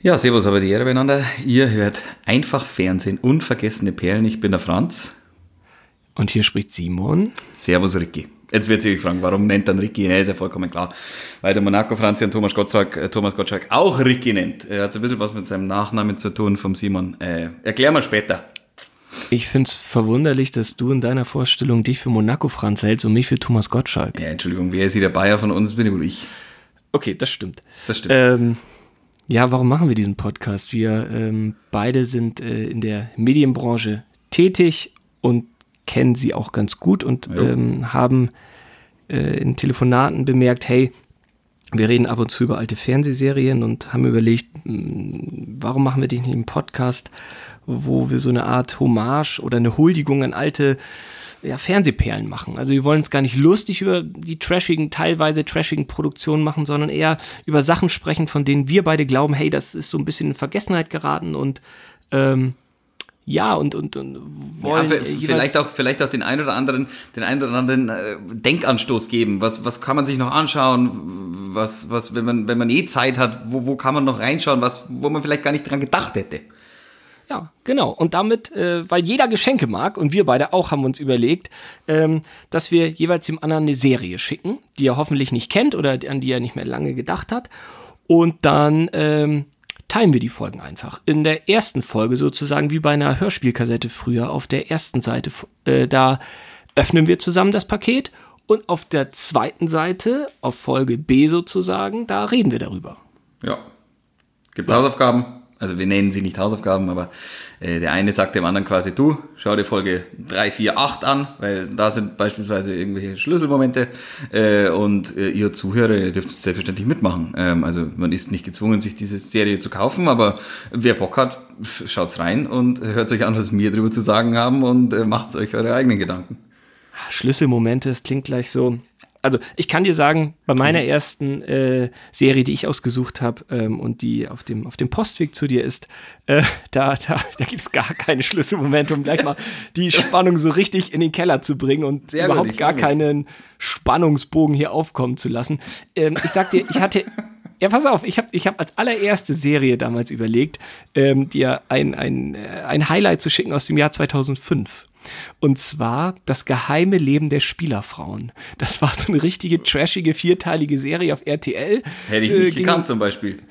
Ja, servus, aber die Ehre beieinander. Ihr hört einfach Fernsehen, unvergessene Perlen. Ich bin der Franz. Und hier spricht Simon. Servus, Ricky. Jetzt wird sich fragen, warum nennt dann Ricky? Ja, ist ja vollkommen klar. Weil der Monaco Franzi und Thomas Gottschalk, äh, Thomas Gottschalk auch Ricky nennt. Er hat so ein bisschen was mit seinem Nachnamen zu tun vom Simon. Äh, erklär mal später. Ich finde es verwunderlich, dass du in deiner Vorstellung dich für Monaco Franz hältst und mich für Thomas Gottschalk. Ja, Entschuldigung, wer ist hier der Bayer von uns? Bin ich wohl ich. Okay, das stimmt. Das stimmt. Ähm, ja, warum machen wir diesen Podcast? Wir ähm, beide sind äh, in der Medienbranche tätig und kennen sie auch ganz gut und ähm, haben äh, in Telefonaten bemerkt, hey, wir reden ab und zu über alte Fernsehserien und haben überlegt, hm, warum machen wir nicht einen Podcast, wo wir so eine Art Hommage oder eine Huldigung an alte ja, Fernsehperlen machen. Also wir wollen es gar nicht lustig über die trashigen, teilweise trashigen Produktionen machen, sondern eher über Sachen sprechen, von denen wir beide glauben, hey, das ist so ein bisschen in Vergessenheit geraten und ähm, ja, und, und, und wollen. Ja, vielleicht, auch, vielleicht auch den einen oder anderen, den einen oder anderen äh, Denkanstoß geben. Was, was kann man sich noch anschauen? Was, was, wenn man, wenn man eh Zeit hat, wo, wo kann man noch reinschauen, was, wo man vielleicht gar nicht dran gedacht hätte? Ja, genau. Und damit, äh, weil jeder Geschenke mag und wir beide auch haben uns überlegt, ähm, dass wir jeweils dem anderen eine Serie schicken, die er hoffentlich nicht kennt oder an die er nicht mehr lange gedacht hat. Und dann ähm, teilen wir die Folgen einfach. In der ersten Folge sozusagen wie bei einer Hörspielkassette früher auf der ersten Seite, äh, da öffnen wir zusammen das Paket und auf der zweiten Seite, auf Folge B sozusagen, da reden wir darüber. Ja. Gibt Hausaufgaben, also wir nennen sie nicht Hausaufgaben, aber äh, der eine sagt dem anderen quasi, du, schau dir Folge 3, 4, 8 an, weil da sind beispielsweise irgendwelche Schlüsselmomente äh, und äh, ihr Zuhörer dürft selbstverständlich mitmachen. Ähm, also man ist nicht gezwungen, sich diese Serie zu kaufen, aber wer Bock hat, schaut's rein und hört euch an, was wir drüber zu sagen haben und äh, macht euch eure eigenen Gedanken. Schlüsselmomente, das klingt gleich so, also ich kann dir sagen, bei meiner mhm. ersten äh, Serie, die ich ausgesucht habe ähm, und die auf dem, auf dem Postweg zu dir ist, äh, da, da, da gibt es gar keine Schlüsselmomente, um gleich mal die Spannung so richtig in den Keller zu bringen und Sehr überhaupt gar keinen Spannungsbogen hier aufkommen zu lassen. Ähm, ich sag dir, ich hatte ja, pass auf, ich habe ich hab als allererste Serie damals überlegt, ähm, dir ein, ein, äh, ein Highlight zu schicken aus dem Jahr 2005. Und zwar das geheime Leben der Spielerfrauen. Das war so eine richtige trashige vierteilige Serie auf RTL. Hätte ich nicht äh, gekannt zum Beispiel.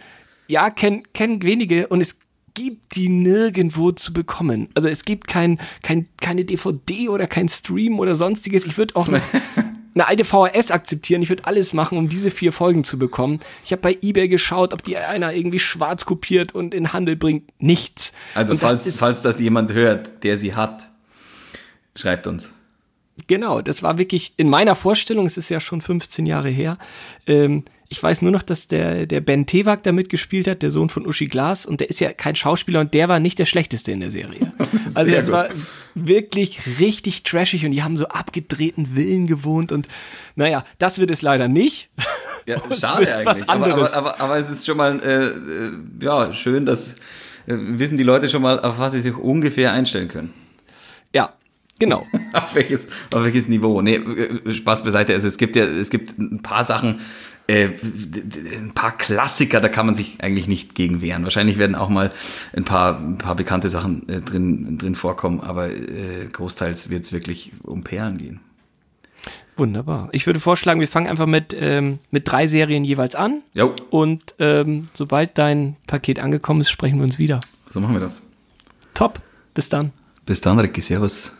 Ja, kennen kenn wenige und es gibt die nirgendwo zu bekommen. Also es gibt kein, kein, keine DVD oder kein Stream oder sonstiges. Ich würde auch eine, eine alte VHS akzeptieren. Ich würde alles machen, um diese vier Folgen zu bekommen. Ich habe bei eBay geschaut, ob die einer irgendwie schwarz kopiert und in Handel bringt. Nichts. Also falls, das falls das jemand hört, der sie hat, Schreibt uns. Genau, das war wirklich in meiner Vorstellung, es ist ja schon 15 Jahre her. Ähm, ich weiß nur noch, dass der, der Ben Tewak da mitgespielt hat, der Sohn von Uschi Glas, und der ist ja kein Schauspieler und der war nicht der schlechteste in der Serie. also es war wirklich richtig trashig und die haben so abgedrehten Villen gewohnt und naja, das wird es leider nicht. Ja, schade eigentlich. Was anderes. Aber, aber, aber, aber, es ist schon mal äh, äh, ja, schön, dass äh, wissen die Leute schon mal, auf was sie sich ungefähr einstellen können. Genau. auf, welches, auf welches Niveau? Nee, Spaß beiseite. Also es gibt ja, es gibt ein paar Sachen, äh, ein paar Klassiker, da kann man sich eigentlich nicht gegen wehren. Wahrscheinlich werden auch mal ein paar, ein paar bekannte Sachen äh, drin, drin vorkommen, aber äh, großteils wird es wirklich um Perlen gehen. Wunderbar. Ich würde vorschlagen, wir fangen einfach mit, ähm, mit drei Serien jeweils an. Jo. Und ähm, sobald dein Paket angekommen ist, sprechen wir uns wieder. So machen wir das. Top. Bis dann. Bis dann, Ricky. Servus.